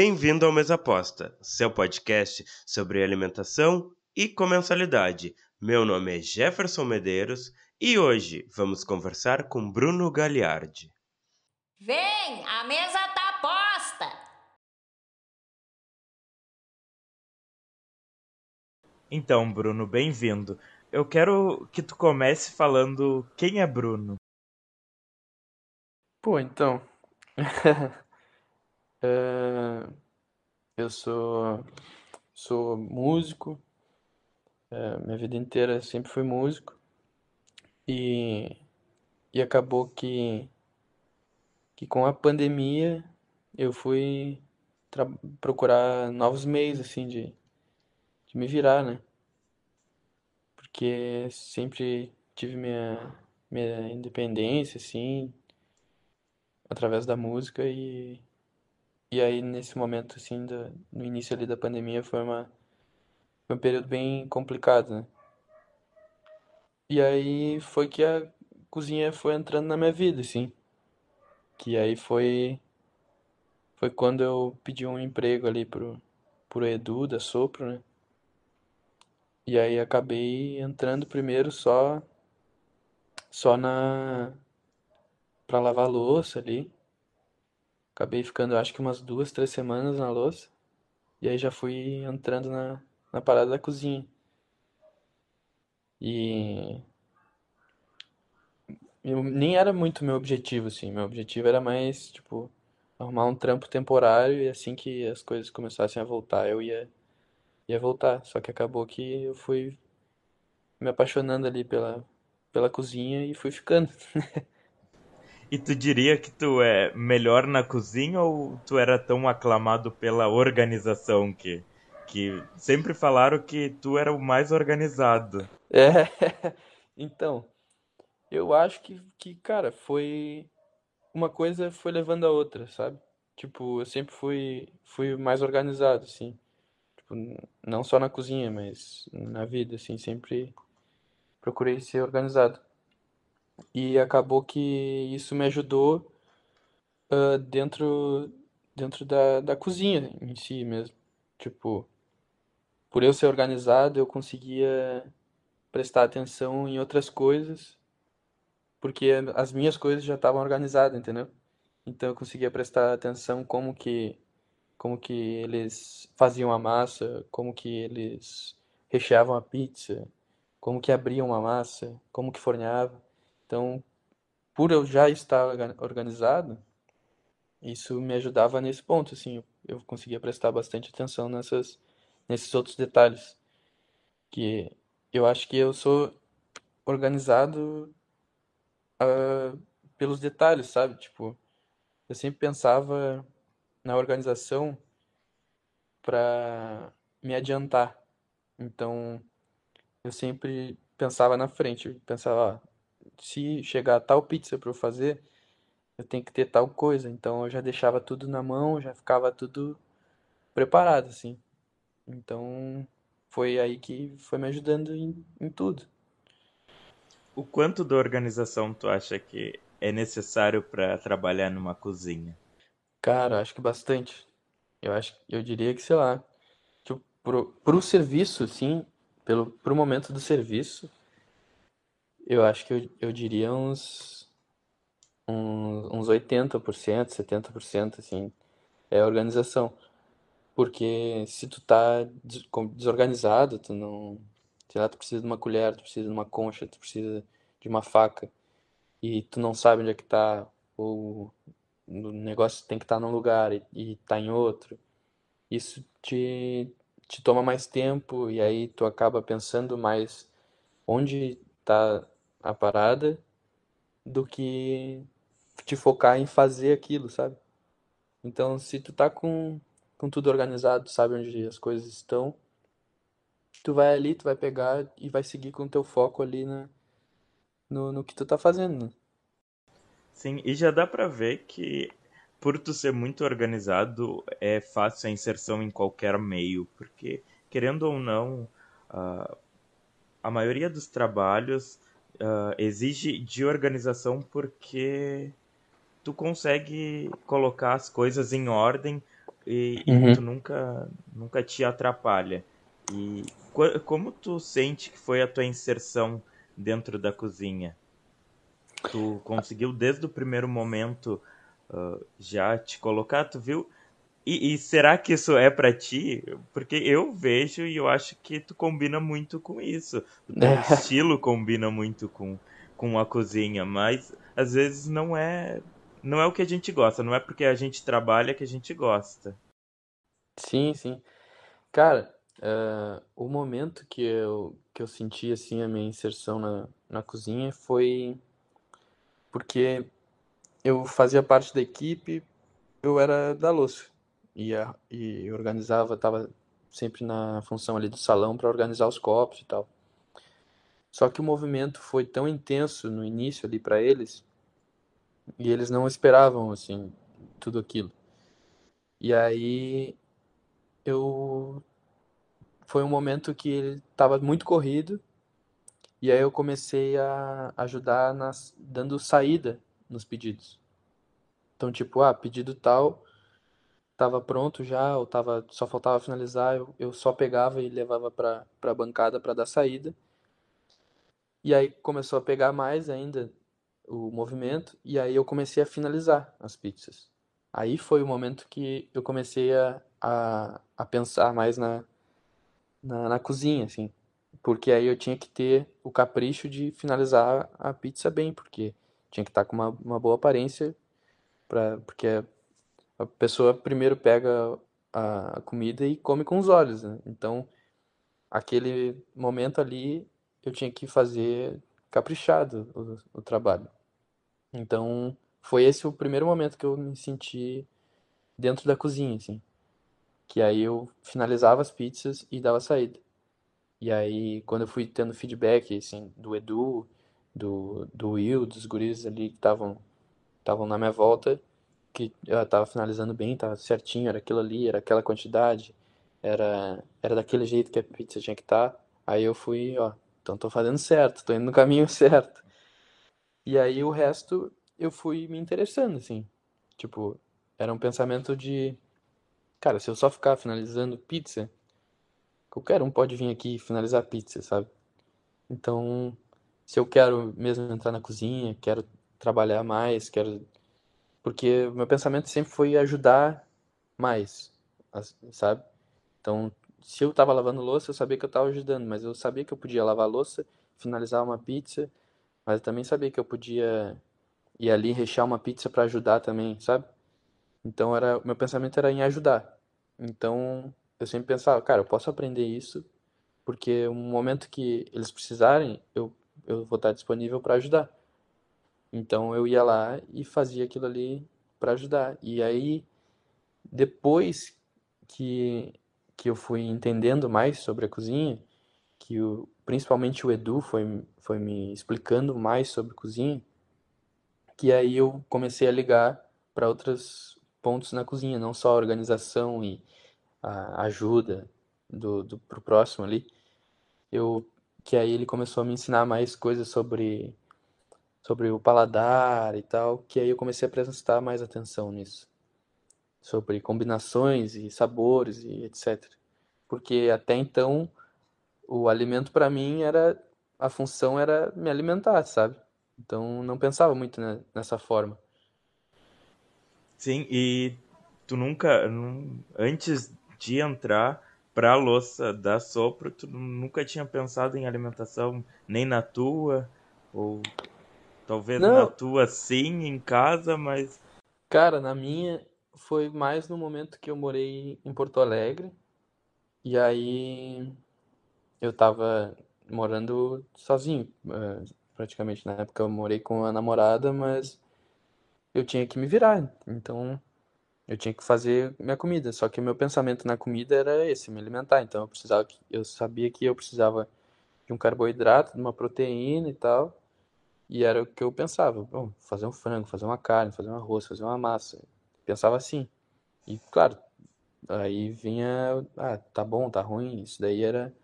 Bem-vindo ao Mesa Aposta, seu podcast sobre alimentação e comensalidade. Meu nome é Jefferson Medeiros e hoje vamos conversar com Bruno Gagliardi. Vem, a mesa tá posta! Então, Bruno, bem-vindo. Eu quero que tu comece falando quem é Bruno. Pô, então. É, eu sou, sou músico. É, minha vida inteira sempre fui músico. E, e acabou que, que com a pandemia eu fui procurar novos meios, assim, de, de me virar, né? Porque sempre tive minha, minha independência, assim, através da música e E aí, nesse momento, assim, do, no início ali da pandemia, foi uma, foi um período bem complicado, né? E aí foi que a cozinha foi entrando na minha vida, assim. Que aí foi, foi quando eu pedi um emprego ali pro, pro Edu, da Sopro, né? E aí acabei entrando primeiro só, só na, pra lavar louça ali. Acabei ficando, acho que umas duas, três semanas na louça. E aí já fui entrando na, na parada da cozinha. E eu, nem era muito meu objetivo, assim. Meu objetivo era mais, tipo, arrumar um trampo temporário e assim que as coisas começassem a voltar, eu ia, ia voltar. Só que acabou que eu fui me apaixonando ali pela, pela cozinha e fui ficando. E tu diria que tu é melhor na cozinha ou tu era tão aclamado pela organização que, que sempre falaram que tu era o mais organizado? É, então, eu acho que, que, cara, foi uma coisa foi levando a outra, sabe? Tipo, eu sempre fui fui mais organizado, assim. Tipo, não só na cozinha, mas na vida, assim, sempre procurei ser organizado. E acabou que isso me ajudou ah, dentro dentro da, da cozinha em si mesmo. Tipo, por eu ser organizado, eu conseguia prestar atenção em outras coisas, porque as minhas coisas já estavam organizadas, entendeu? Então eu conseguia prestar atenção como que como que eles faziam a massa, como que eles recheavam a pizza, como que abriam a massa, como que forneava. Então, por eu já estar orga- organizado, isso me ajudava nesse ponto, assim, eu conseguia prestar bastante atenção nessas nesses outros detalhes, que eu acho que eu sou organizado ah, pelos detalhes, sabe? Tipo, eu sempre pensava na organização para me adiantar. Então, eu sempre pensava na frente. Eu pensava, ó, se chegar tal pizza para eu fazer, eu tenho que ter tal coisa. Então, eu já deixava tudo na mão, já ficava tudo preparado, assim. Então, foi aí que foi me ajudando em, em tudo. O quanto da organização tu acha que é necessário para trabalhar numa cozinha? Cara, acho que bastante. Eu acho, eu diria que, sei lá, tipo, pro, pro serviço, sim, pelo, pro momento do serviço, eu acho que eu, eu diria uns, uns, uns 80%, 70%, assim, é organização. Porque se tu tá desorganizado, tu não, sei lá, tu precisa de uma colher, tu precisa de uma concha, tu precisa de uma faca, e tu não sabe onde é que tá, ou o negócio tem que estar num lugar e, e tá em outro. Isso te, te toma mais tempo e aí tu acaba pensando mais onde tá a parada do que te focar em fazer aquilo, sabe? Então, se tu tá com, com tudo organizado, sabe onde as coisas estão, tu vai ali, tu vai pegar e vai seguir com o teu foco ali na, no, no que tu tá fazendo, né? Sim, e já dá pra ver que por tu ser muito organizado, é fácil a inserção em qualquer meio, porque querendo ou não, ah, a maioria dos trabalhos ah, exige de organização porque tu consegue colocar as coisas em ordem e, e Uhum. tu nunca, nunca te atrapalha. E como tu sente que foi a tua inserção dentro da cozinha? Tu conseguiu desde o primeiro momento uh, já te colocar, tu viu? E, e será que isso é para ti? Porque eu vejo e eu acho que tu combina muito com isso. O teu É. estilo combina muito com, com a cozinha, mas às vezes não é não é o que a gente gosta, não é porque a gente trabalha que a gente gosta. Sim, sim. Cara, eh, o momento que eu, que eu senti assim a minha inserção na, na cozinha foi porque eu fazia parte da equipe, eu era da louça e, e organizava, tava sempre na função ali do salão para organizar os copos e tal. Só que o movimento foi tão intenso no início ali para eles e eles não esperavam assim tudo aquilo. E aí eu foi um momento que ele estava muito corrido e aí eu comecei a ajudar nas dando saída nos pedidos. Então, tipo, ah, pedido tal, tava pronto já, ou tava só faltava finalizar, eu, eu só pegava e levava para a bancada para dar saída. E aí começou a pegar mais ainda o movimento e aí eu comecei a finalizar as pizzas. Aí foi o momento que eu comecei a, a, a pensar mais na, na, na cozinha, assim. Porque aí eu tinha que ter o capricho de finalizar a pizza bem, porque tinha que estar com uma, uma boa aparência, pra, porque a pessoa primeiro pega a, comida e come com os olhos, né? Então, aquele momento ali, eu tinha que fazer caprichado o, o trabalho. Então, foi esse o primeiro momento que eu me senti dentro da cozinha, assim. Que aí eu finalizava as pizzas e dava saída. E aí, quando eu fui tendo feedback, assim, do Edu, do, do Will, dos guris ali que estavam na minha volta, que eu tava finalizando bem, tava certinho, era aquilo ali, era aquela quantidade, era, era daquele jeito que a pizza tinha que estar. Aí eu fui, ó, então tô fazendo certo, tô indo no caminho certo. E aí o resto eu fui me interessando, assim. Tipo, era um pensamento de, cara, se eu só ficar finalizando pizza, qualquer um pode vir aqui finalizar pizza, sabe? Então, se eu quero mesmo entrar na cozinha, quero trabalhar mais, quero. Porque meu pensamento sempre foi ajudar mais, sabe? Então, se eu tava lavando louça, eu sabia que eu tava ajudando, mas eu sabia que eu podia lavar louça, finalizar uma pizza, mas eu também sabia que eu podia ir ali rechear uma pizza pra ajudar também, sabe? Então era, meu pensamento era em ajudar. Então eu sempre pensava, cara, eu posso aprender isso, porque no momento que eles precisarem, eu, eu vou estar disponível para ajudar. Então eu ia lá e fazia aquilo ali para ajudar. E aí, depois que, que eu fui entendendo mais sobre a cozinha, que o, principalmente o Edu foi, foi me explicando mais sobre cozinha, que aí eu comecei a ligar para outros pontos na cozinha, não só a organização e a ajuda do, do pro próximo ali. Eu que aí ele começou a me ensinar mais coisas sobre sobre o paladar e tal, que aí eu comecei a prestar mais atenção nisso, sobre combinações e sabores e etc. Porque até então o alimento para mim era a função era me alimentar, sabe? Então não pensava muito nessa forma. Sim, e tu nunca, nun- antes de entrar pra louça da Sopro, tu nunca tinha pensado em alimentação, nem na tua, ou talvez na Não, tua sim, em casa, mas cara, na minha foi mais no momento que eu morei em Porto Alegre e aí eu tava morando sozinho, eh, praticamente. Na época eu morei com a namorada, mas eu tinha que me virar. Então eu tinha que fazer minha comida. Só que meu pensamento na comida era esse, me alimentar. Então eu precisava, eu sabia que eu precisava de um carboidrato, de uma proteína e tal. E era o que eu pensava. Bom, fazer um frango, fazer uma carne, fazer um arroz, fazer uma massa. Pensava assim. E claro, aí vinha, ah, tá bom, tá ruim. Isso daí era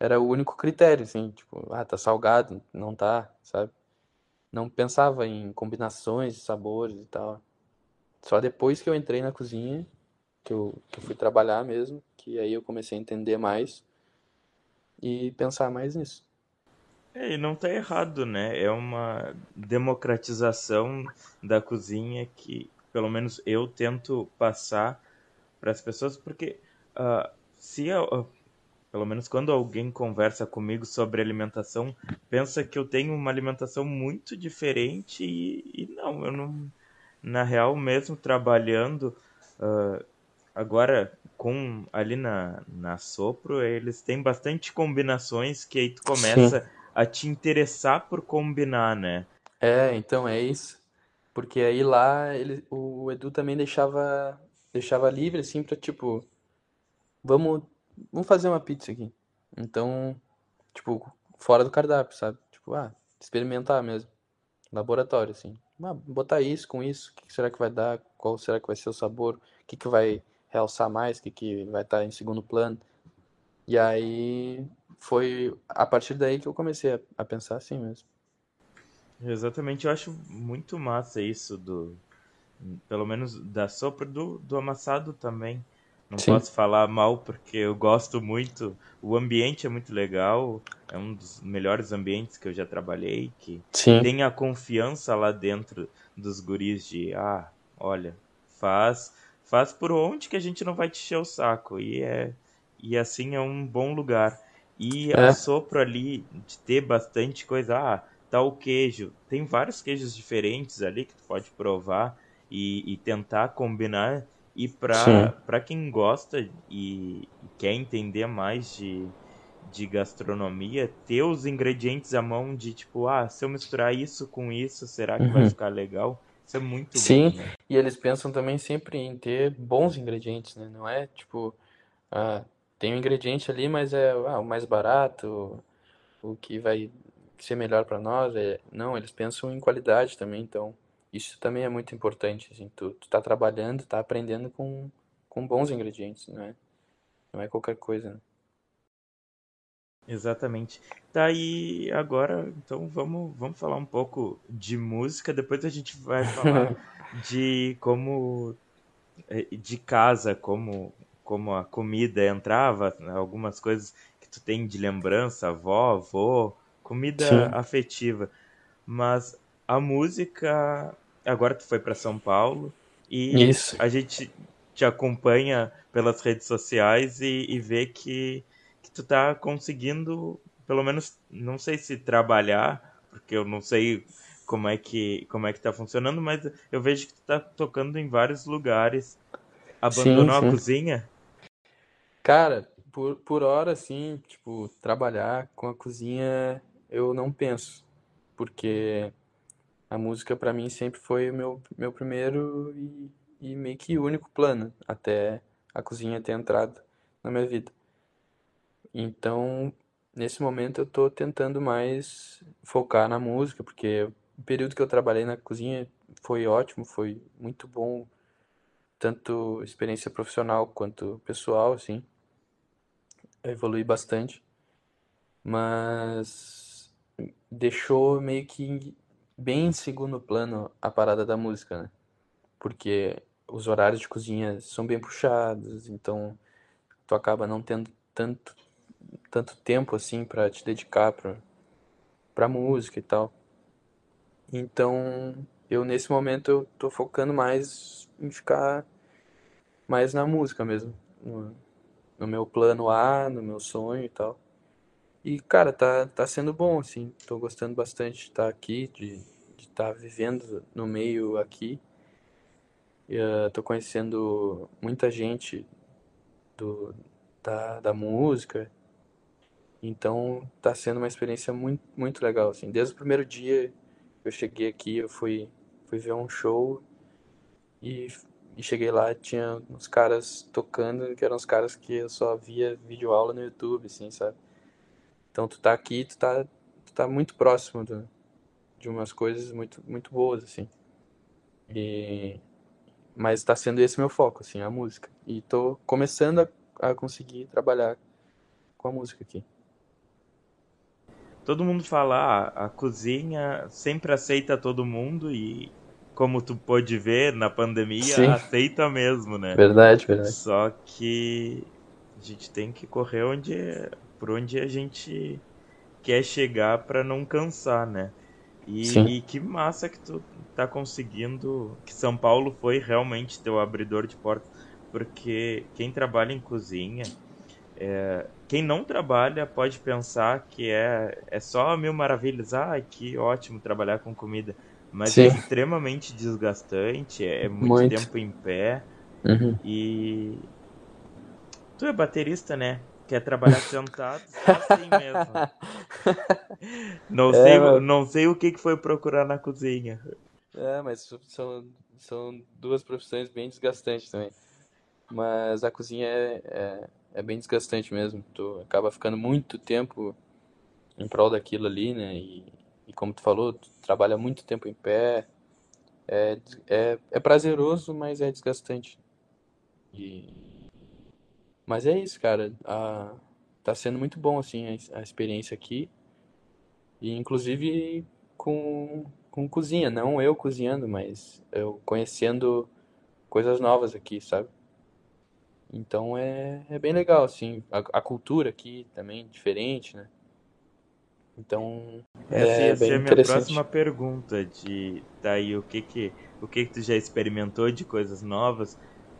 era o único critério, assim, tipo, ah, tá salgado, não tá, sabe? Não pensava em combinações de sabores e tal. Só depois que eu entrei na cozinha que eu, que eu fui trabalhar mesmo, que aí eu comecei a entender mais e pensar mais nisso. É, e não tá errado, né? É uma democratização da cozinha que, pelo menos, eu tento passar para as pessoas, porque uh, se uh, pelo menos quando alguém conversa comigo sobre alimentação, pensa que eu tenho uma alimentação muito diferente e, e não, eu não, na real, mesmo trabalhando uh, agora com ali na, na Sopro, eles têm bastante combinações que aí tu começa Sim. A te interessar por combinar, né? É, então é isso. Porque aí lá ele, o Edu também deixava deixava livre assim para tipo vamos vamos fazer uma pizza aqui. Então, tipo, fora do cardápio, sabe? Tipo, ah, experimentar mesmo. Laboratório assim. Ah, botar isso com isso, o que será que vai dar? Qual será que vai ser o sabor? O que que vai realçar mais, o que, que vai estar em segundo plano. E aí foi a partir daí que eu comecei a, a pensar assim mesmo. Exatamente, eu acho muito massa isso do. Pelo menos da sopa do, do amassado também. Não Sim. posso falar mal porque eu gosto muito. O ambiente é muito legal. É um dos melhores ambientes que eu já trabalhei. Que Sim. tem a confiança lá dentro dos guris de ah, olha, faz faz por onde que a gente não vai te encher o saco. E, é, e assim é um bom lugar. E é. a sopro ali de ter bastante coisa. Ah, tá o queijo. Tem vários queijos diferentes ali que tu pode provar e, e tentar combinar. E para quem gosta e, e quer entender mais de, de gastronomia, ter os ingredientes à mão de tipo, ah, se eu misturar isso com isso, será que uhum. vai ficar legal? Isso é muito Sim, bom, né? e eles pensam também sempre em ter bons ingredientes, né? Não é tipo, ah, tem um ingrediente ali, mas é ah, o mais barato, o que vai ser melhor para nós. É... Não, eles pensam em qualidade também, então isso também é muito importante. Assim, tu, tu tá trabalhando, tá aprendendo com, com bons ingredientes, não é? Não é qualquer coisa, né? Exatamente. Tá aí agora, então vamos, vamos falar um pouco de música, depois a gente vai falar de como é, de casa, como como a comida entrava, algumas coisas que tu tem de lembrança, avó, avô, comida Sim. afetiva. Mas a música, agora tu foi para São Paulo e Isso. a gente te acompanha pelas redes sociais e, e vê que que tu tá conseguindo, pelo menos, não sei se trabalhar, porque eu não sei como é que como é que tá funcionando, mas eu vejo que tu tá tocando em vários lugares. Abandonou sim, sim. a cozinha? Cara, por, por hora, assim, tipo, trabalhar com a cozinha eu não penso. Porque a música para mim sempre foi o meu, meu primeiro e, e meio que único plano, até a cozinha ter entrado na minha vida. Então, nesse momento eu tô tentando mais focar na música, porque o período que eu trabalhei na cozinha foi ótimo, foi muito bom, tanto experiência profissional quanto pessoal, assim. Eu evolui bastante, mas deixou meio que bem em segundo plano a parada da música, né? Porque os horários de cozinha são bem puxados, então tu acaba não tendo tanto tanto tempo assim para te dedicar para para música e tal. Então, eu nesse momento eu tô focando mais em ficar mais na música mesmo, no meu plano A, no meu sonho e tal. E cara, tá tá sendo bom assim. Tô gostando bastante de estar aqui, de estar vivendo no meio aqui. E, uh, tô conhecendo muita gente do, da, da música então tá sendo uma experiência muito, muito legal, assim. Desde o primeiro dia que eu cheguei aqui, eu fui, fui ver um show e, e cheguei lá, tinha uns caras tocando, que eram os caras que eu só via vídeo aula no YouTube, assim, sabe? Então tu tá aqui, tu tá, tu tá muito próximo do, de umas coisas muito, muito boas, assim. E... Mas tá sendo esse meu foco, assim, a música. E tô começando a, a conseguir trabalhar com a música aqui todo mundo fala, ah, a cozinha sempre aceita todo mundo e como tu pôde ver na pandemia, Sim. aceita mesmo, né? Verdade, verdade. Só que a gente tem que correr onde, por onde a gente quer chegar para não cansar, né? E, e que massa que tu tá conseguindo, que São Paulo foi realmente teu abridor de portas, porque quem trabalha em cozinha, é, quem não trabalha pode pensar que é, é só mil maravilhas, ah, que ótimo trabalhar com comida, mas Sim. é extremamente desgastante, é muito, Muito. tempo em pé, Uhum. e tu é baterista, né? Quer trabalhar sentado, só assim mesmo. Não, É, sei, mas- não sei o que foi procurar na cozinha. É, mas são, são duas profissões bem desgastantes também. Mas a cozinha é, é, é bem desgastante mesmo. Tu acaba ficando muito tempo em prol daquilo ali, né? E, e como tu falou, tu trabalha muito tempo em pé. É, é, é prazeroso, mas é desgastante. E... Mas é isso, cara. A, tá sendo muito bom, assim, a, a experiência aqui. E inclusive com, com cozinha, não eu cozinhando, mas eu conhecendo coisas novas aqui, sabe? Então é, é bem legal, assim, a, a cultura aqui também diferente, né? Então Essa é ia ser bem a minha próxima pergunta de daí o que que o que que tu já experimentou de coisas novas,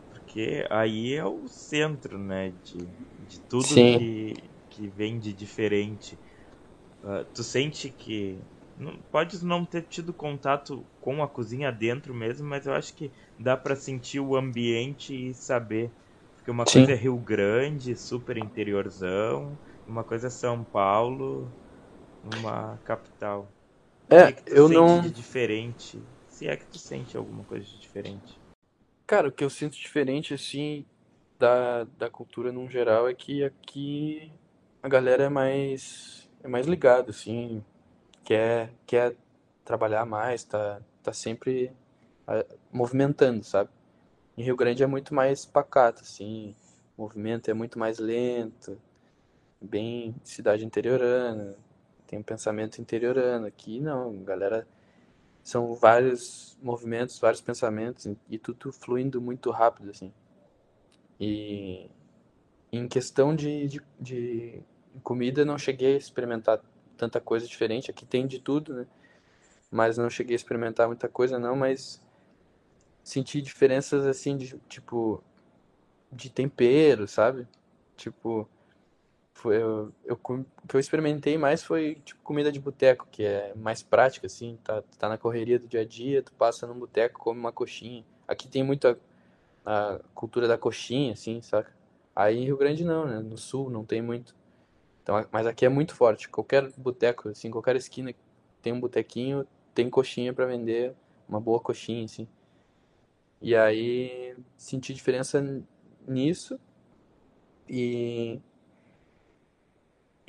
porque aí é o centro, né, de, de tudo Sim. que que vem de diferente. Ah, tu sente que não, pode não ter tido contato com a cozinha dentro mesmo, mas eu acho que dá pra sentir o ambiente e saber. Porque uma Sim. coisa é Rio Grande, super interiorzão, uma coisa é São Paulo, uma capital. O É, que eu sente não. de diferente? Se é que tu sente alguma coisa de diferente. Cara, o que eu sinto diferente, assim, da, da cultura num geral é que aqui a galera é mais, é mais ligada, assim, quer, quer trabalhar mais, tá, tá sempre ah, movimentando, sabe? Em Rio Grande é muito mais pacato, assim, o movimento é muito mais lento, bem cidade interiorana, tem um pensamento interiorano. Aqui não, galera, são vários movimentos, vários pensamentos e- tudo fluindo muito rápido, assim. E em questão de, de, de comida, não cheguei a experimentar tanta coisa diferente. Aqui tem de tudo, né? Mas não cheguei a experimentar muita coisa, não. Mas senti diferenças, assim, de tipo, de tempero, sabe? Tipo, foi, eu, eu, o que eu experimentei mais foi, tipo, comida de boteco, que é mais prática, assim. Tá, tá na correria do dia a dia, tu passa num boteco, come uma coxinha. Aqui tem muita a cultura da coxinha, assim, saca? Aí em Rio Grande não, né? No sul não tem muito. Então, a- mas aqui é muito forte. Qualquer boteco, assim, qualquer esquina tem um botequinho, tem coxinha pra vender, uma boa coxinha, assim. E aí senti diferença nisso e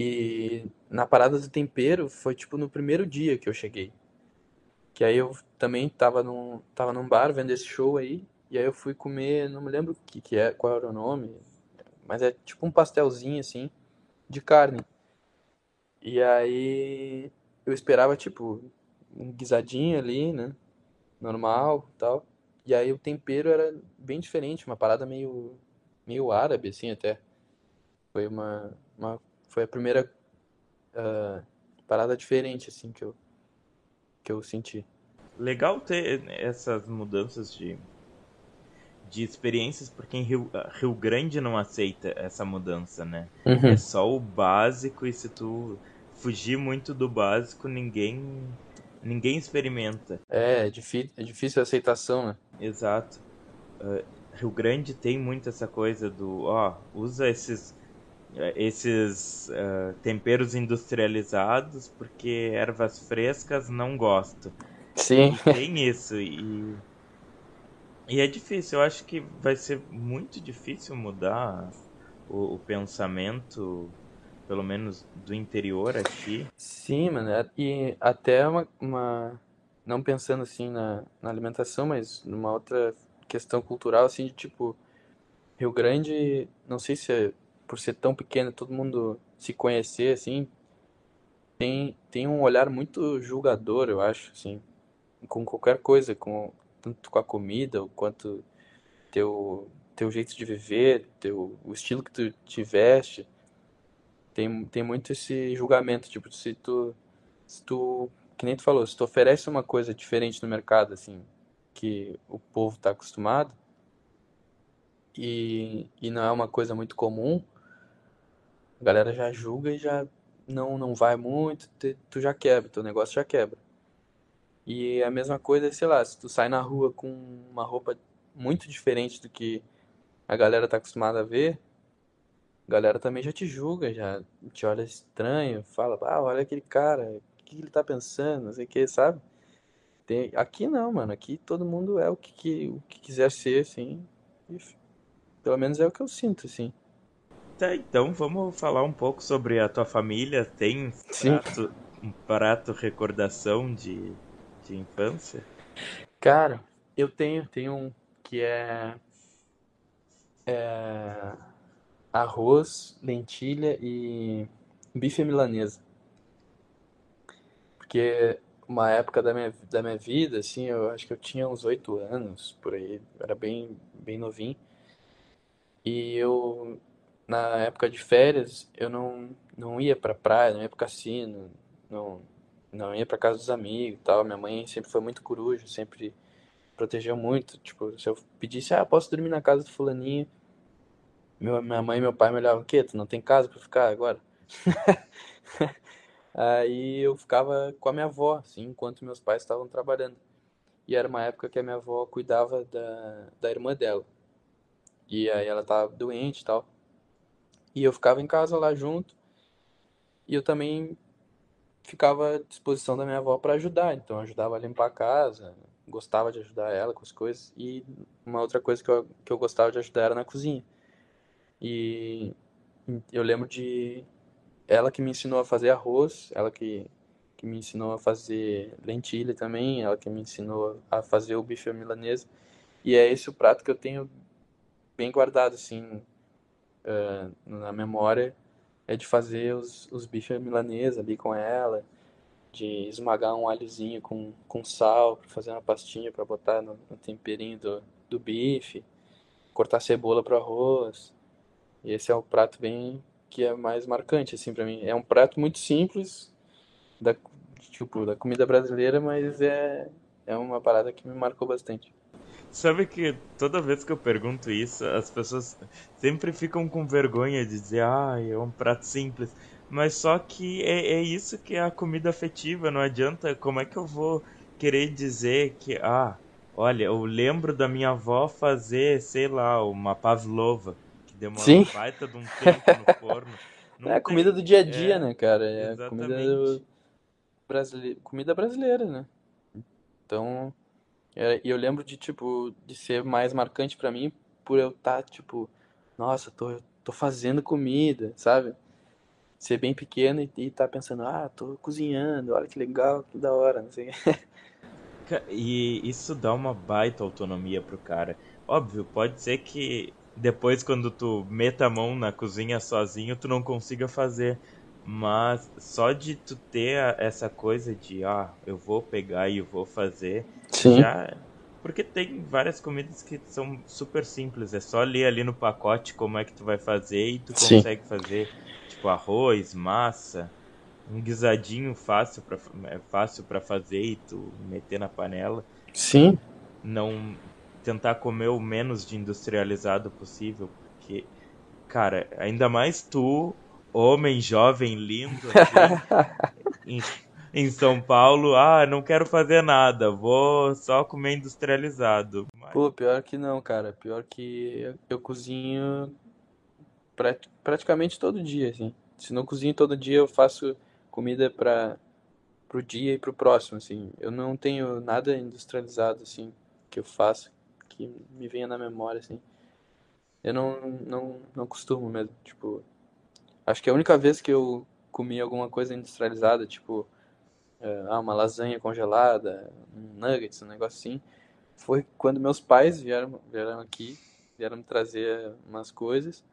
e na parada do tempero foi tipo no primeiro dia que eu cheguei. Que aí eu também tava num, tava num bar vendo esse show aí, e aí eu fui comer, não me lembro que que é, qual era o nome, mas é tipo um pastelzinho assim, de carne. E aí eu esperava tipo um guisadinho ali, né, normal, tal. E aí o tempero era bem diferente, uma parada meio meio árabe assim até. Foi uma, uma foi a primeira ah, parada diferente assim que eu que eu senti. Legal ter essas mudanças de, de experiências, porque em Rio, Rio Grande não aceita essa mudança, né? Uhum. É só o básico e se tu fugir muito do básico, ninguém ninguém experimenta. É, é difícil, é difícil a aceitação, né? Exato. Uh, Rio Grande tem muito essa coisa do, ó, usa esses esses uh, temperos industrializados porque ervas frescas não gosto. Sim. E tem isso e e é difícil. Eu acho que vai ser muito difícil mudar o, o pensamento, pelo menos do interior aqui. Sim, mano. é- E até uma, uma- não pensando assim na, na alimentação, mas numa outra questão cultural, assim, de tipo, Rio Grande, não sei se é por ser tão pequeno, todo mundo se conhecer, assim, tem, tem um olhar muito julgador, eu acho, assim. com qualquer coisa, com tanto com a comida, quanto teu teu jeito de viver, teu o estilo que tu tiveste. Tem tem muito esse julgamento, tipo, se tu se tu, que nem tu falou, se tu oferece uma coisa diferente no mercado, assim, que o povo tá acostumado, e, e não é uma coisa muito comum, a galera já julga e já não, não vai muito, te, tu já quebra, teu negócio já quebra. E a mesma coisa, sei lá, se tu sai na rua com uma roupa muito diferente do que a galera tá acostumada a ver, a galera também já te julga, já te olha estranho, fala, ah, olha aquele cara, o que ele tá pensando, não sei o que, sabe? Tem... Aqui não, mano, aqui todo mundo é o que, que o que quiser ser, assim, pelo menos é o que eu sinto, assim. Tá, então vamos falar um pouco sobre a tua família. Tem prato, um prato recordação de, de infância? Cara, eu tenho, tenho um que é, é arroz, lentilha e bife milanesa. Porque uma época da minha, da minha vida, assim, eu acho que eu tinha uns oito anos, por aí, era bem, bem novinho. E eu, na época de férias, eu não, não ia pra praia, não ia pro cassino, não, não ia pra casa dos amigos e tal. Minha mãe sempre foi muito coruja, sempre protegeu muito. Tipo, se eu pedisse, ah, posso dormir na casa do fulaninho, meu, minha mãe e meu pai me olhavam, o quê? Tu não tem casa pra ficar agora? Aí eu ficava com a minha avó, assim, enquanto meus pais estavam trabalhando. E era uma época que a minha avó cuidava da, da irmã dela. E aí ela tava doente e tal. E eu ficava em casa lá junto. E eu também ficava à disposição da minha avó para ajudar. Então eu ajudava a limpar a casa, gostava de ajudar ela com as coisas. E uma outra coisa que eu, que eu gostava de ajudar era na cozinha. E eu lembro de ela que me ensinou a fazer arroz, ela que, que me ensinou a fazer lentilha também, ela que me ensinou a fazer o bife milanesa. E é esse o prato que eu tenho bem guardado, assim, uh, na memória, é de fazer os, os bifes milanesa ali com ela, de esmagar um alhozinho com, com sal, pra fazer uma pastinha para botar no, no, temperinho do, do bife, cortar cebola pro arroz. E esse é o prato bem que é mais marcante, assim, para mim. É um prato muito simples, da, tipo, da comida brasileira, mas é, é uma parada que me marcou bastante. Sabe que toda vez que eu pergunto isso, as pessoas sempre ficam com vergonha de dizer, ah, é um prato simples. Mas só que é, é isso que é a comida afetiva, não adianta. Como é que eu vou querer dizer que, ah, olha, eu lembro da minha avó fazer, sei lá, uma pavlova, que demora Sim. um baita de um tempo no forno. Não é a comida do dia a dia, é, né, cara? É a comida brasileira, comida brasileira, né? Então, é, e eu lembro de, tipo, de ser mais marcante para mim por eu estar, tá, tipo, nossa, tô, tô fazendo comida, sabe? Ser bem pequeno e, estar tá pensando, ah, tô cozinhando, olha que legal, que da hora, não sei. E isso dá uma baita autonomia pro cara. Óbvio, pode ser que depois quando tu meta a mão na cozinha sozinho, tu não consiga fazer. Mas só de tu ter essa coisa de, ah, eu vou pegar e eu vou fazer, Sim. já. Porque tem várias comidas que são super simples, é só ler ali no pacote como é que tu vai fazer e tu Sim. consegue fazer, tipo, arroz, massa, um guisadinho fácil para é fácil para fazer e tu meter na panela. Sim. Não tentar comer o menos de industrializado possível, porque cara, ainda mais tu homem jovem lindo em, em, São Paulo, ah, não quero fazer nada, vou só comer industrializado. Mas... Pô, pior que não, cara. Pior que eu, cozinho praticamente todo dia, assim. Se não cozinho todo dia, eu faço comida para pro dia e pro próximo, assim. Eu não tenho nada industrializado, assim, que eu faço, que me venha na memória, assim. Eu não, não, não costumo mesmo, tipo, Acho que a única vez que eu comi alguma coisa industrializada, tipo é, ah, uma lasanha congelada, um nuggets, um negócio assim, foi quando meus pais vieram, vieram aqui, vieram me trazer umas coisas.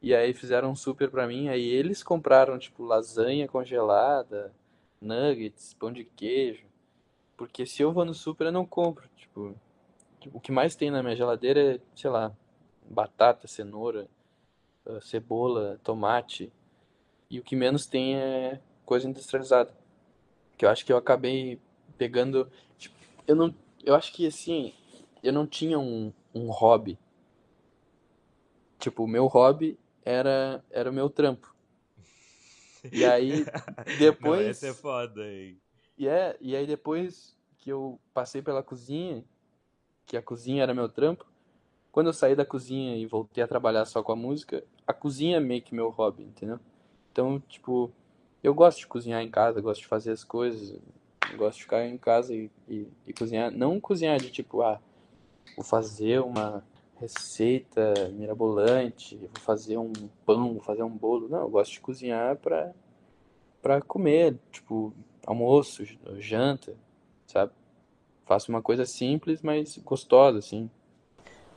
E aí fizeram um super pra mim, aí eles compraram, tipo, lasanha congelada, nuggets, pão de queijo. Porque se eu vou no super, eu não compro. Tipo, o que mais tem na minha geladeira é, sei lá, batata, cenoura, cebola, tomate. E o que menos tem é coisa industrializada. Que eu acho que eu acabei pegando. Tipo, eu não. Eu acho que assim, eu não tinha um, um hobby. Tipo, o meu hobby era, era o meu trampo. E aí, depois. Não, essa é foda, hein? E, é, e aí depois que eu passei pela cozinha, que a cozinha era meu trampo, quando eu saí da cozinha e voltei a trabalhar só com a música, a cozinha é meio que meu hobby, entendeu? Então, tipo, eu gosto de cozinhar em casa, gosto de fazer as coisas, gosto de ficar em casa e, e, e cozinhar. Não cozinhar de tipo, ah, vou fazer uma receita mirabolante, vou fazer um pão, vou fazer um bolo. Não, eu gosto de cozinhar pra, pra comer, tipo, almoço, janta, sabe? Faço uma coisa simples, mas gostosa, assim.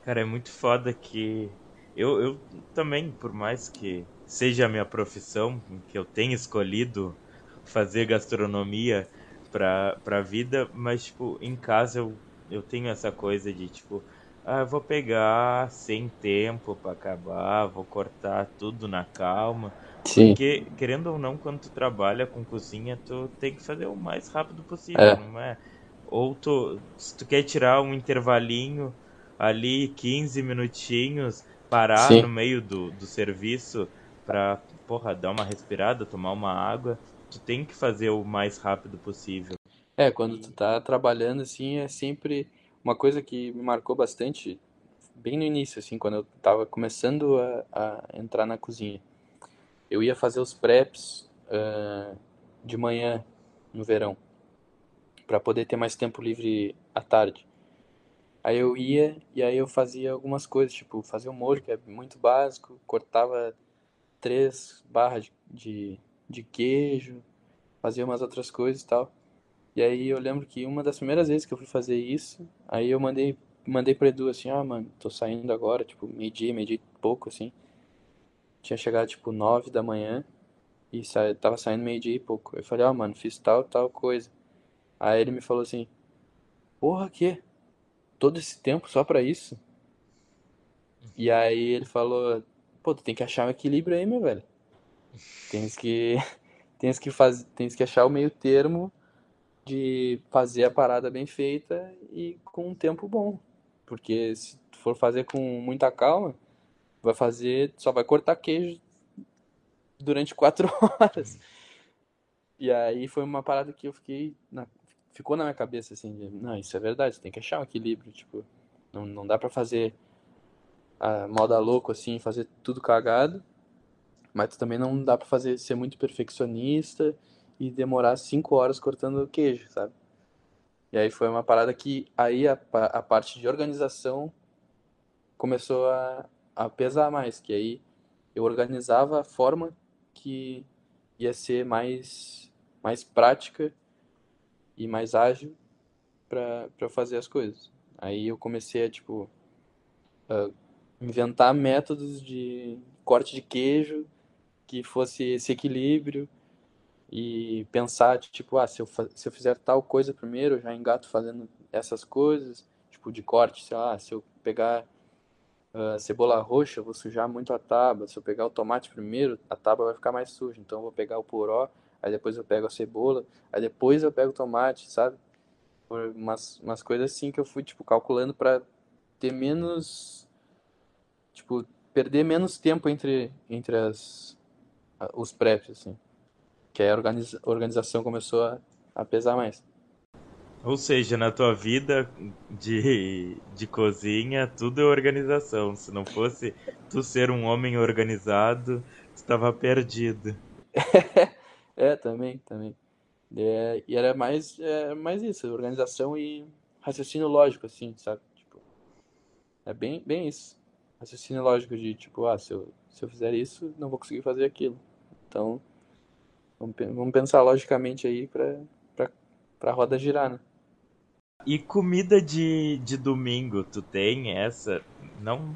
Cara, é muito foda que eu, eu também, por mais que seja a minha profissão, que eu tenha escolhido fazer gastronomia pra, pra vida, mas, tipo, em casa eu, eu tenho essa coisa de, tipo, ah, eu vou pegar sem tempo para acabar, vou cortar tudo na calma. Sim. Porque, querendo ou não, quando tu trabalha com cozinha, tu tem que fazer o mais rápido possível, É. não é? Ou tu, se tu quer tirar um intervalinho ali, 15 minutinhos, parar Sim. no meio do, do serviço pra, porra, dar uma respirada, tomar uma água, tu tem que fazer o mais rápido possível. É, quando tu tá trabalhando, assim, é sempre uma coisa que me marcou bastante, bem no início, assim, quando eu tava começando a, a entrar na cozinha. Eu ia fazer os preps ah, de manhã, no verão, para poder ter mais tempo livre à tarde. Aí eu ia e aí eu fazia algumas coisas, tipo, fazer o molho, que é muito básico, cortava três barras de, de, de queijo, fazia umas outras coisas e tal. E aí eu lembro que uma das primeiras vezes que eu fui fazer isso, aí eu mandei, mandei pro Edu assim, ah, mano, tô saindo agora, tipo, meio-dia, meio-dia e pouco, assim. Tinha chegado, tipo, nove da manhã e sa tava saindo meio-dia e pouco. Eu falei, ah, mano, fiz tal, tal coisa. Aí ele me falou assim, porra, que? Todo esse tempo só pra isso? E aí ele falou, pô, tu tem que achar um equilíbrio aí, meu velho. Tens que, tens que fazer, tens que achar o meio termo de fazer a parada bem feita e com um tempo bom. Porque se tu for fazer com muita calma, vai fazer, só vai cortar queijo durante quatro horas. E aí foi uma parada que eu fiquei, na- ficou na minha cabeça assim, de, não, isso é verdade, tem que achar um equilíbrio, tipo, não, não dá pra fazer a moda louco assim, fazer tudo cagado, mas também não dá pra fazer ser muito perfeccionista e demorar cinco horas cortando queijo, sabe? E aí foi uma parada que aí a, a parte de organização começou a, a pesar mais, que aí eu organizava a forma que ia ser mais, mais prática e mais ágil para fazer as coisas. Aí eu comecei a, tipo, a inventar métodos de corte de queijo que fosse esse equilíbrio e pensar, tipo, ah, se eu, se eu fizer tal coisa primeiro, eu já engato fazendo essas coisas, tipo, de corte, sei lá, se eu pegar ah, cebola roxa, eu vou sujar muito a tábua, se eu pegar o tomate primeiro, a tábua vai ficar mais suja, então eu vou pegar o poró, aí depois eu pego a cebola, aí depois eu pego o tomate, sabe? Por umas, umas coisas assim que eu fui, tipo, calculando pra ter menos, tipo, perder menos tempo entre, entre as, os preps, assim. Que aí a organiza- organização começou a, a pesar mais. Ou seja, na tua vida de, de cozinha, tudo é organização. Se não fosse tu ser um homem organizado, tu tava perdido. É, também, também. É, e era mais, é, mais isso, organização e raciocínio lógico, assim, sabe? Tipo, é bem, bem isso. Raciocínio lógico de, tipo, ah, se eu, se eu fizer isso, não vou conseguir fazer aquilo. Então, vamos, vamos pensar logicamente aí pra, pra, pra roda girar, né? E comida de, de domingo, tu tem essa? Não,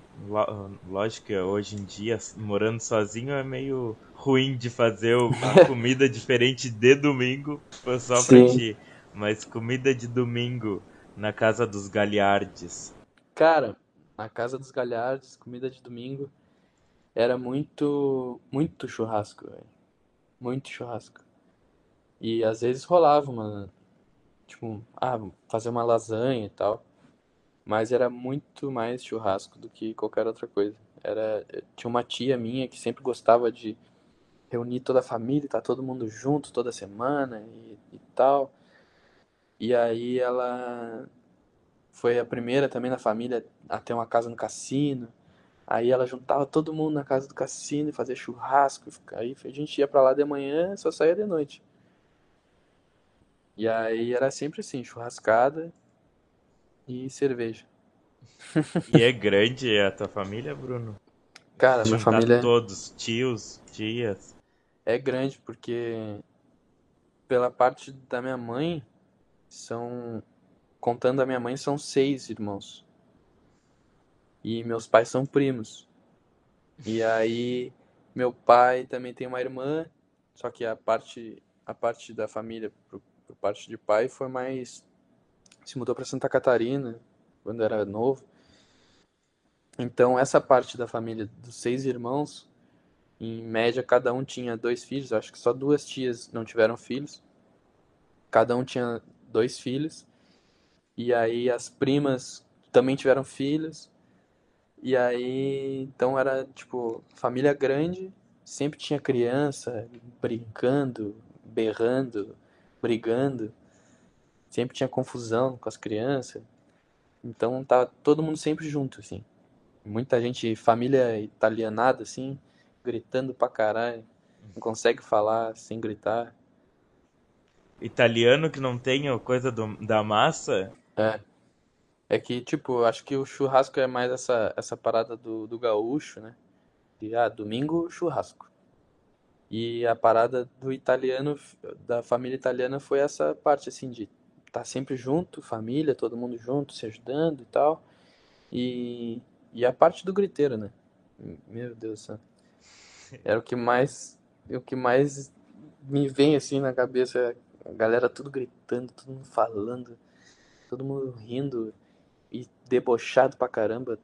lógico que hoje em dia, morando sozinho, é meio ruim de fazer o- a comida diferente de domingo só pra Sim. ti. Mas comida de domingo na casa dos Galhardes. Cara, na casa dos Galhardes, comida de domingo, era muito, muito churrasco, velho. Muito churrasco. E às vezes rolava uma, tipo, ah, fazer uma lasanha e tal. Mas era muito mais churrasco do que qualquer outra coisa. Era, tinha uma tia minha que sempre gostava de reunir toda a família, tá todo mundo junto toda semana e, e tal. E aí ela foi a primeira também na família a ter uma casa no cassino. Aí ela juntava todo mundo na casa do cassino e fazia churrasco. Aí a gente ia para lá de manhã só saía de noite. E aí era sempre assim, churrascada e cerveja. E é grande a tua família, Bruno? Cara, minha família todos, tios, tias. é grande porque pela parte da minha mãe são contando a minha mãe são seis irmãos. E meus pais são primos. E aí meu pai também tem uma irmã, só que a parte a parte da família por, parte de pai foi mais se mudou para Santa Catarina quando era novo. Então essa parte da família dos seis irmãos, em média cada um tinha dois filhos. Acho que só duas tias não tiveram filhos. Cada um tinha dois filhos. E aí as primas também tiveram filhos. E aí, então era tipo, família grande, sempre tinha criança brincando, berrando, brigando. Sempre tinha confusão com as crianças. Então tava todo mundo sempre junto, assim. Muita gente, família italianada, assim, gritando pra caralho. Não consegue falar sem gritar. Italiano que não tem coisa do- da massa. É. É que, tipo, acho que o churrasco é mais essa, essa parada do, do gaúcho, né? De, ah, domingo, churrasco. E a parada do italiano, da família italiana, foi essa parte, assim, de estar sempre junto, família, todo mundo junto, se ajudando e tal. E, e a parte do griteiro, né? Meu Deus do céu. Era o que mais, o que mais me vem, assim, na cabeça. A galera tudo gritando, todo mundo falando, todo mundo rindo e debochado pra caramba,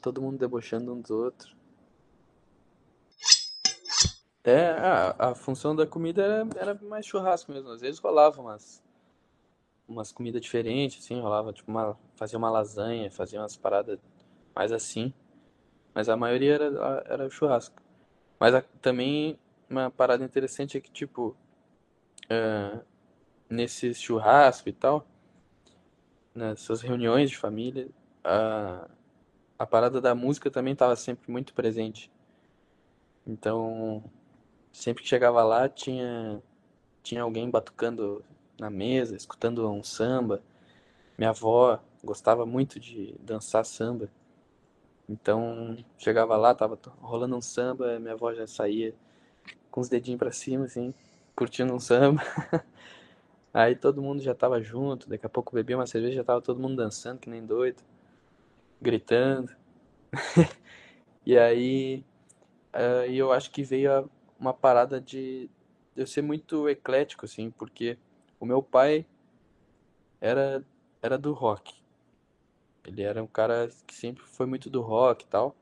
todo mundo debochando um dos outros. É, a, a função da comida era, era mais churrasco mesmo. Às vezes rolava umas, umas comidas diferentes, assim, rolava, tipo, uma, fazia uma lasanha, fazia umas paradas mais assim. Mas a maioria era, era churrasco. Mas a- também uma parada interessante é que, tipo, é, nesse churrasco e tal, nessas reuniões de família, a, a parada da música também estava sempre muito presente. Então, sempre que chegava lá, tinha, tinha alguém batucando na mesa, escutando um samba. Minha avó gostava muito de dançar samba. Então, chegava lá, tava rolando um samba, minha avó já saía com os dedinhos pra cima, assim, curtindo um samba. Aí todo mundo já tava junto, daqui a pouco bebia uma cerveja, já tava todo mundo dançando que nem doido, gritando. E aí, aí eu acho que veio a- uma parada de eu ser muito eclético, assim, porque o meu pai era, era do rock. Ele era um cara que sempre foi muito do rock e tal,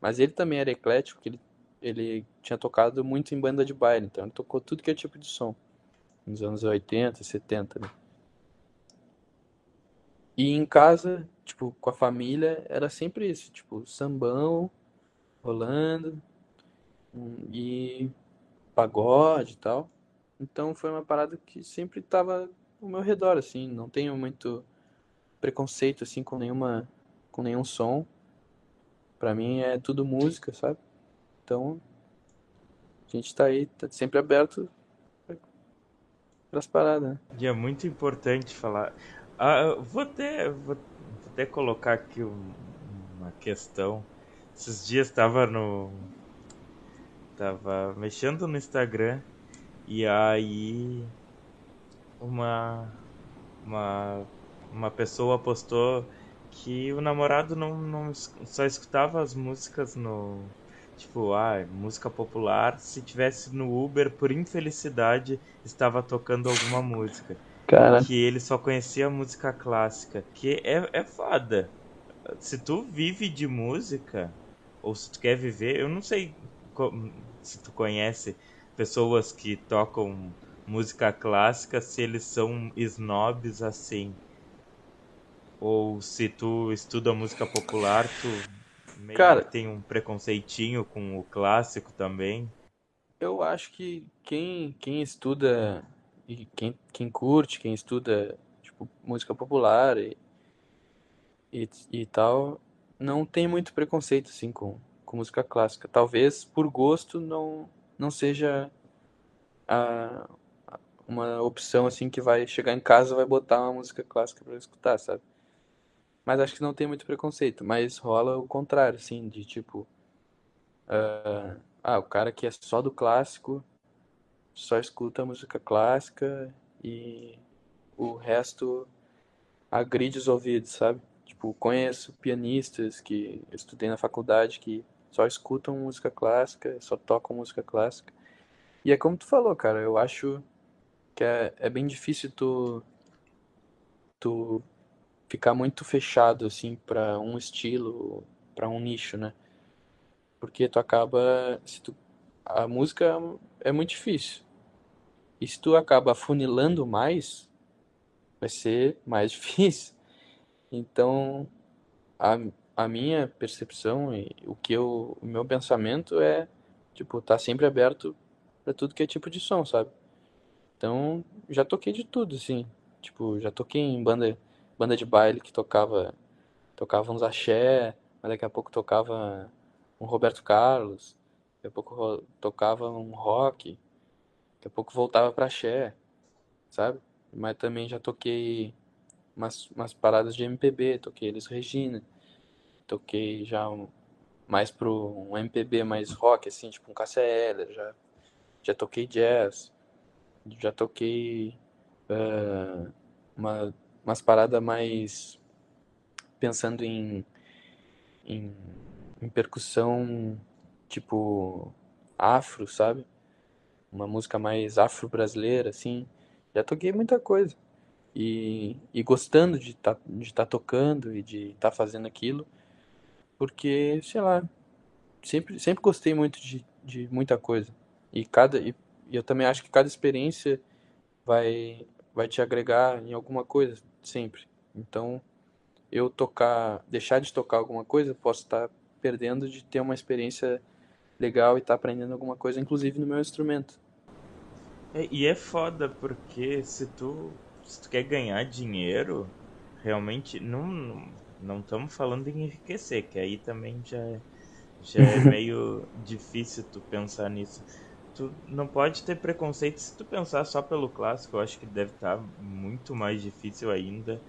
mas ele também era eclético, porque ele, ele tinha tocado muito em banda de baile, então ele tocou tudo que é tipo de som, nos anos 80, 70, né? E em casa, tipo, com a família, era sempre isso, tipo, sambão rolando, hum, e pagode e tal. Então foi uma parada que sempre tava ao meu redor, assim, não tenho muito preconceito, assim, com nenhuma, com nenhum som. Pra mim é tudo música, sabe? Então, a gente tá aí, tá sempre aberto pras paradas, né? E é muito importante falar. Ah, vou até, vou, até colocar aqui um- uma questão. Esses dias estava no. Tava mexendo no Instagram e aí uma, uma, uma pessoa postou que o namorado não, não só escutava as músicas no. Tipo, ah, música popular. Se tivesse no Uber, por infelicidade, estava tocando alguma música. Cara, que ele só conhecia música clássica, que é, é foda. Se tu vive de música, ou se tu quer viver, eu não sei se tu conhece pessoas que tocam música clássica, se eles são snobs assim. Ou se tu estuda música popular, tu meio Cara- que tem um preconceitinho com o clássico também. eu acho que quem, quem estuda e quem, quem curte, quem estuda tipo, música popular e, e, e tal, não tem muito preconceito assim com, com música clássica. Talvez por gosto não, não seja a, uma opção assim que vai chegar em casa vai botar uma música clássica pra escutar, sabe? Mas acho que não tem muito preconceito, mas rola o contrário, assim, de tipo, ah, o cara que é só do clássico, só escuta música clássica e o resto agride os ouvidos, sabe? Tipo, conheço pianistas que eu estudei na faculdade que só escutam música clássica, só tocam música clássica. E é como tu falou, cara, eu acho que é, é bem difícil tu, tu ficar muito fechado, assim, pra um estilo, pra um nicho, né? Porque tu acaba, se tu, a música é muito difícil. E se tu acaba afunilando mais, vai ser mais difícil. Então, a, a minha percepção e o que eu, o meu pensamento é, tipo, tá sempre aberto pra tudo que é tipo de som, sabe? Então, já toquei de tudo, assim. Tipo, já toquei em banda, banda de baile que tocava, tocava uns axé, mas daqui a pouco tocava um Roberto Carlos, daqui a pouco tocava um rock, daqui a pouco voltava pra axé, sabe? Mas também já toquei umas, umas paradas de MPB, toquei Elis Regina, toquei já mais pro um MPB mais rock, assim, tipo um Eller, já, já toquei jazz, já toquei ah, uma, umas paradas mais pensando em, em, em percussão tipo afro, sabe? Uma música mais afro-brasileira, assim. Já toquei muita coisa. E, e gostando de estar de tá tocando e de estar fazendo aquilo, porque, sei lá, sempre, sempre gostei muito de, de muita coisa. E cada e, e eu também acho que cada experiência vai vai te agregar em alguma coisa sempre. Então, eu tocar, deixar de tocar alguma coisa, posso estar perdendo de ter uma experiência legal e estar aprendendo alguma coisa, inclusive no meu instrumento. É, e é foda porque se tu, se tu quer ganhar dinheiro, realmente não não estamos falando em enriquecer, que aí também já é, já é meio difícil tu pensar nisso. Tu não pode ter preconceito se tu pensar só pelo clássico, eu acho que deve estar muito mais difícil ainda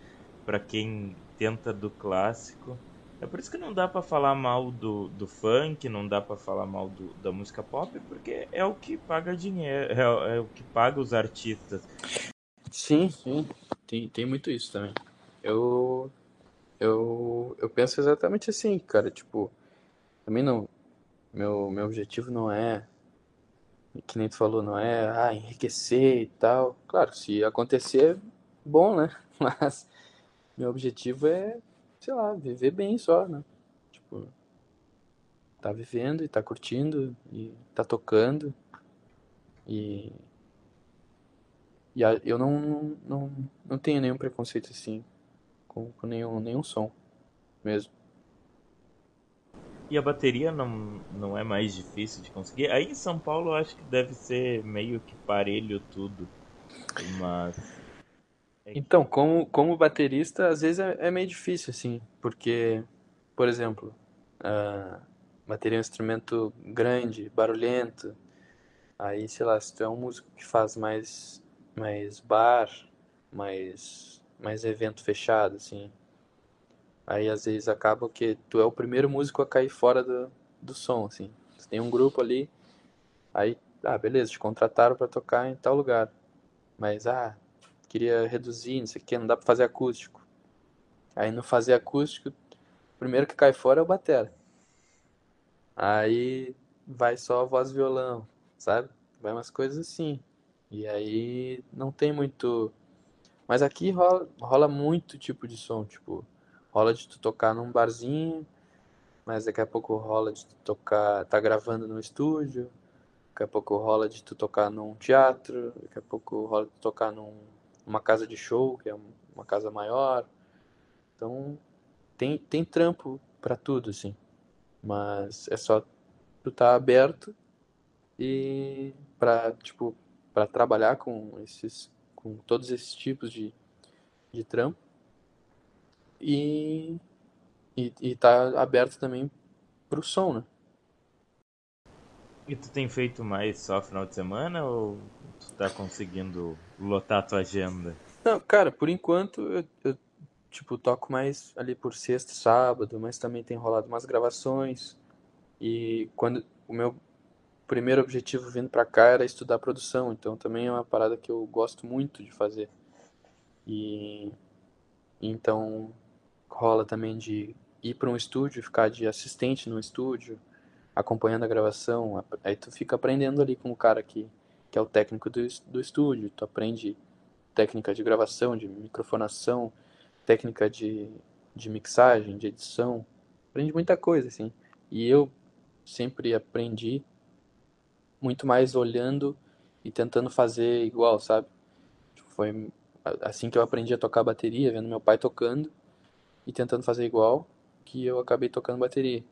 pra quem tenta do clássico. É por isso que não dá pra falar mal do, do funk, não dá pra falar mal do, da música pop, porque é o que paga dinheiro, é, o- é o que paga os artistas. Sim, sim. Tem, tem muito isso também. Eu, eu, eu penso exatamente assim, cara. Tipo, também não. Meu, meu objetivo não é, que nem tu falou, não é ah, enriquecer e tal. Claro, se acontecer, bom, né? Mas meu objetivo é, sei lá, viver bem só, né? Tipo, tá vivendo e tá curtindo e tá tocando e E eu não, não, não tenho nenhum preconceito assim com, com nenhum, nenhum som mesmo. E a bateria não, não é mais difícil de conseguir. Aí em São Paulo eu acho que deve ser meio que parelho tudo. Mas. é que- Então, como, como baterista, às vezes é, é meio difícil, assim, porque, por exemplo, a bateria é um instrumento grande, barulhento, aí, sei lá, se tu é um músico que faz mais, mais bar, mais, mais evento fechado, assim, aí às vezes acaba que tu é o primeiro músico a cair fora do, do som, assim. Tu tem um grupo ali, aí, ah, beleza, te contrataram pra tocar em tal lugar, mas, ah, queria reduzir, não sei o que, não dá pra fazer acústico. Aí no fazer acústico, o primeiro que cai fora é o batera. Aí vai só voz e violão, sabe? Vai umas coisas assim. E aí não tem muito Mas aqui rola, rola muito tipo de som, tipo, rola de tu tocar num barzinho, mas daqui a pouco rola de tu tocar, tá gravando no estúdio, daqui a pouco rola de tu tocar num teatro, daqui a pouco rola de tu tocar num, numa casa de show, que é uma casa maior. Então, tem, tem trampo para tudo, assim. Mas é só tu tá aberto e para tipo, para trabalhar com esses com todos esses tipos de, de trampo. E, e, e tá aberto também pro som, né? E tu tem feito mais só final de semana ou tu tá conseguindo lotar a tua agenda? Não, cara, por enquanto eu, eu tipo, toco mais ali por sexta, sábado, mas também tem rolado umas gravações. E quando o meu primeiro objetivo vindo para cá era estudar produção, então também é uma parada que eu gosto muito de fazer. E então rola também de ir para um estúdio, ficar de assistente no estúdio, acompanhando a gravação. Aí tu fica aprendendo ali com o cara que, que é o técnico do, do estúdio, tu aprende técnica de gravação, de microfonação, técnica de, de mixagem, de edição. Aprende muita coisa, assim. E eu sempre aprendi muito mais olhando e tentando fazer igual, sabe? Tipo, foi assim que eu aprendi a tocar bateria, vendo meu pai tocando e tentando fazer igual, que eu acabei tocando bateria.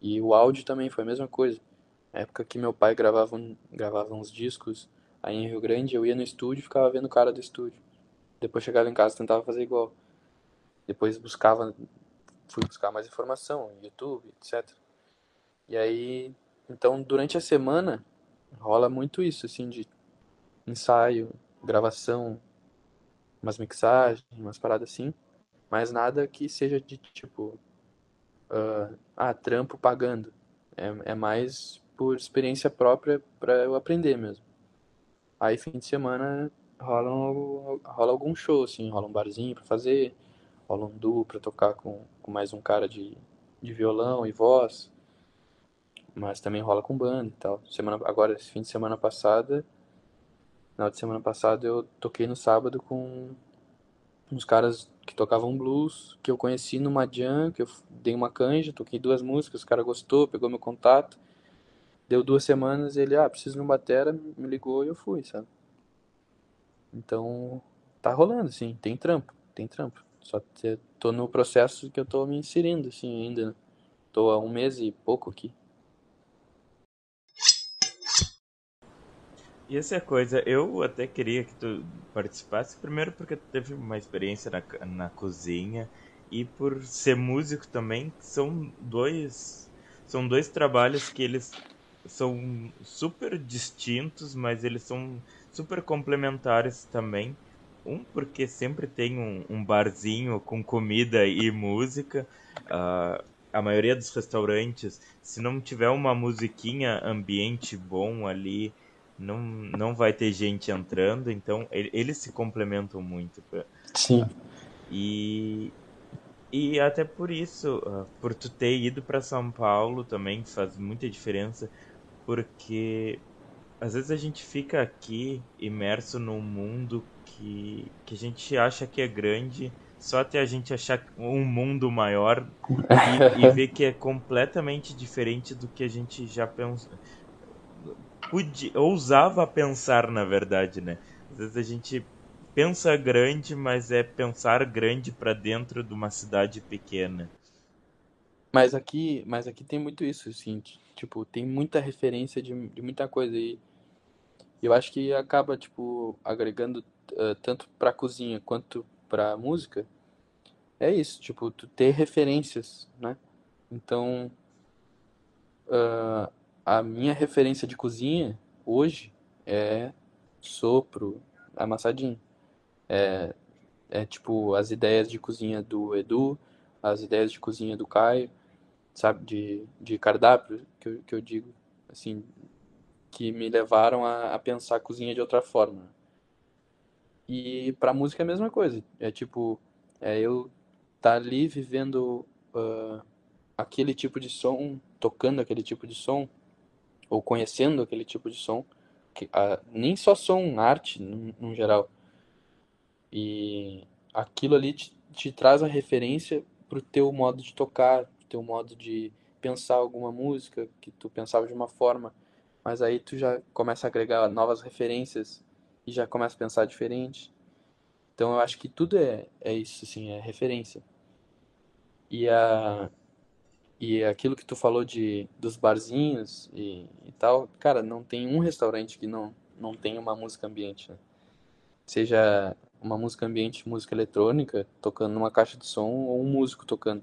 E o áudio também foi a mesma coisa. Na época que meu pai gravava, gravava uns discos aí em Rio Grande, eu ia no estúdio e ficava vendo o cara do estúdio. Depois chegava em casa tentava fazer igual. Depois buscava, fui buscar mais informação, YouTube, etc. E aí, então durante a semana rola muito isso, assim, de ensaio, gravação, umas mixagens, umas paradas assim, mas nada que seja de tipo, uh, ah, trampo pagando. É, é mais por experiência própria para eu aprender mesmo. Aí fim de semana rola, um, rola algum show, assim, rola um barzinho pra fazer, rola um duo pra tocar com, com mais um cara de, de violão e voz. Mas também rola com banda e tal. Semana, agora, esse fim de semana passada, final de semana passada, eu toquei no sábado com uns caras que tocavam blues, que eu conheci numa jam, que eu dei uma canja, toquei duas músicas, o cara gostou, pegou meu contato. Deu duas semanas, ele, ah, preciso de um batera, me ligou e eu fui, sabe? Então, tá rolando, assim, tem trampo, tem trampo. Só tô no processo que eu tô me inserindo, assim, ainda, né? Tô há um mês e pouco aqui. E essa é a coisa, eu até queria que tu participasse, primeiro porque tu teve uma experiência na, na cozinha e por ser músico também, são dois são dois trabalhos que eles são super distintos, mas eles são super complementares também. Um porque sempre tem um, um barzinho com comida e música. Uh, a maioria dos restaurantes, se não tiver uma musiquinha ambiente bom ali, não, não vai ter gente entrando, então eles se complementam muito. Sim. E, e até por isso, ah, por tu ter ido para São Paulo também faz muita diferença, porque às vezes a gente fica aqui imerso num mundo que, que a gente acha que é grande, só até a gente achar um mundo maior e, e ver que é completamente diferente do que a gente já pensa podia, ousava pensar, na verdade, né? Às vezes a gente pensa grande, mas é pensar grande para dentro de uma cidade pequena. Mas aqui, mas aqui tem muito isso, assim, tipo, tem muita referência de, de muita coisa e eu acho que acaba, tipo, agregando uh, tanto pra cozinha quanto pra música. É isso, tipo, tu ter referências, né? Então, uh, a minha referência de cozinha hoje é sopro, amassadinho. É, é tipo as ideias de cozinha do Edu, as ideias de cozinha do Caio, sabe, de, de cardápio, que eu, que eu digo, assim, que me levaram a, a pensar a cozinha de outra forma. E pra música é a mesma coisa. É tipo, é eu tá ali vivendo uh, aquele tipo de som, tocando aquele tipo de som, ou conhecendo aquele tipo de som, que, nem só som, arte no, geral, E aquilo ali te, te traz a referência pro teu modo de tocar, pro teu modo de pensar alguma música que tu pensava de uma forma, mas aí tu já começa a agregar novas referências e já começa a pensar diferente. Então eu acho que tudo é, é isso, assim, é referência. E, a, e aquilo que tu falou de, dos barzinhos e, e tal, cara, não tem um restaurante que não, não tem uma música ambiente, né? Seja uma música ambiente, música eletrônica, tocando numa caixa de som, ou um músico tocando.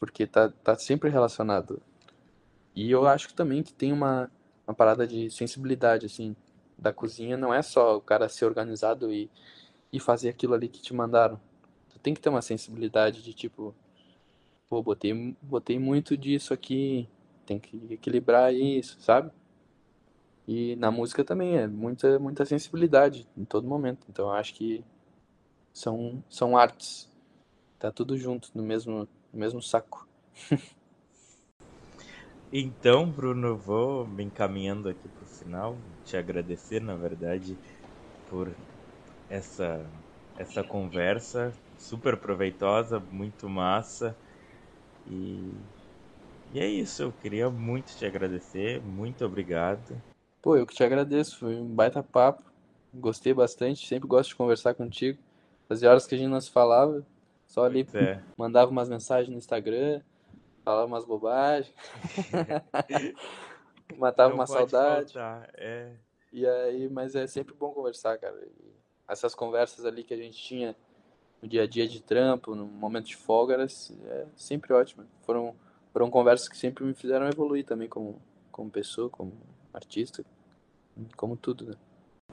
Porque tá, tá sempre relacionado. E eu acho também que tem uma, uma parada de sensibilidade, assim, da cozinha. Não é só o cara ser organizado e, e fazer aquilo ali que te mandaram. Tu tem que ter uma sensibilidade de tipo, pô, botei, botei muito disso aqui, tem que equilibrar isso, sabe? E na música também é muita, muita sensibilidade em todo momento. Então eu acho que são, são artes. Tá tudo junto no mesmo, no mesmo saco. então, Bruno, vou me encaminhando aqui pro final. Te agradecer, na verdade, por essa, essa conversa super proveitosa, muito massa. E, e é isso, eu queria muito te agradecer, muito obrigado. Pô, eu que te agradeço, foi um baita papo, gostei bastante, sempre gosto de conversar contigo. Fazia horas que a gente não se falava, só ali é. mandava umas mensagens no Instagram, falava umas bobagens, matava não uma saudade. É. E aí, mas é sempre bom conversar, cara. E essas conversas ali que a gente tinha no dia a dia de trampo, no momento de folga, era é sempre ótimo. Foram, foram conversas que sempre me fizeram evoluir também como, como pessoa, como artista, como tudo, né?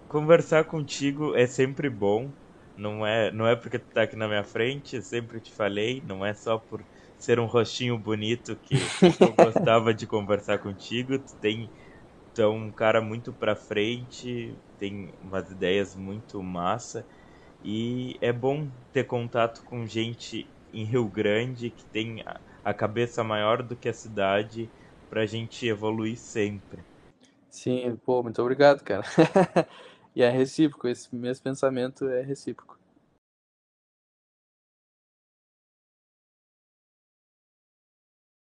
Conversar contigo é sempre bom. Não é, não é porque tu tá aqui na minha frente, eu sempre te falei, não é só por ser um rostinho bonito que, que eu gostava de conversar contigo. Tu tem tu é um cara muito pra frente, tem umas ideias muito massa. E é bom ter contato com gente em Rio Grande que tem a cabeça maior do que a cidade pra gente evoluir sempre. Sim, pô, muito obrigado, cara. e é recíproco, esse mesmo pensamento é recíproco.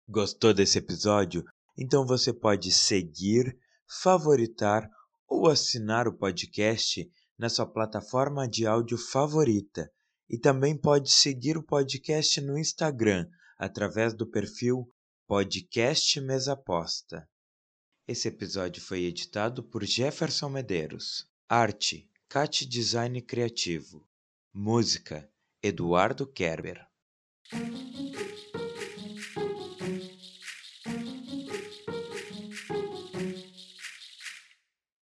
Gostou desse episódio? Então você pode seguir, favoritar ou assinar o podcast na sua plataforma de áudio favorita e também pode seguir o podcast no Instagram através do perfil Podcast Mesaposta. Esse episódio foi editado por Jefferson Medeiros. Arte, Cat Design Criativo. Música, Eduardo Kerber.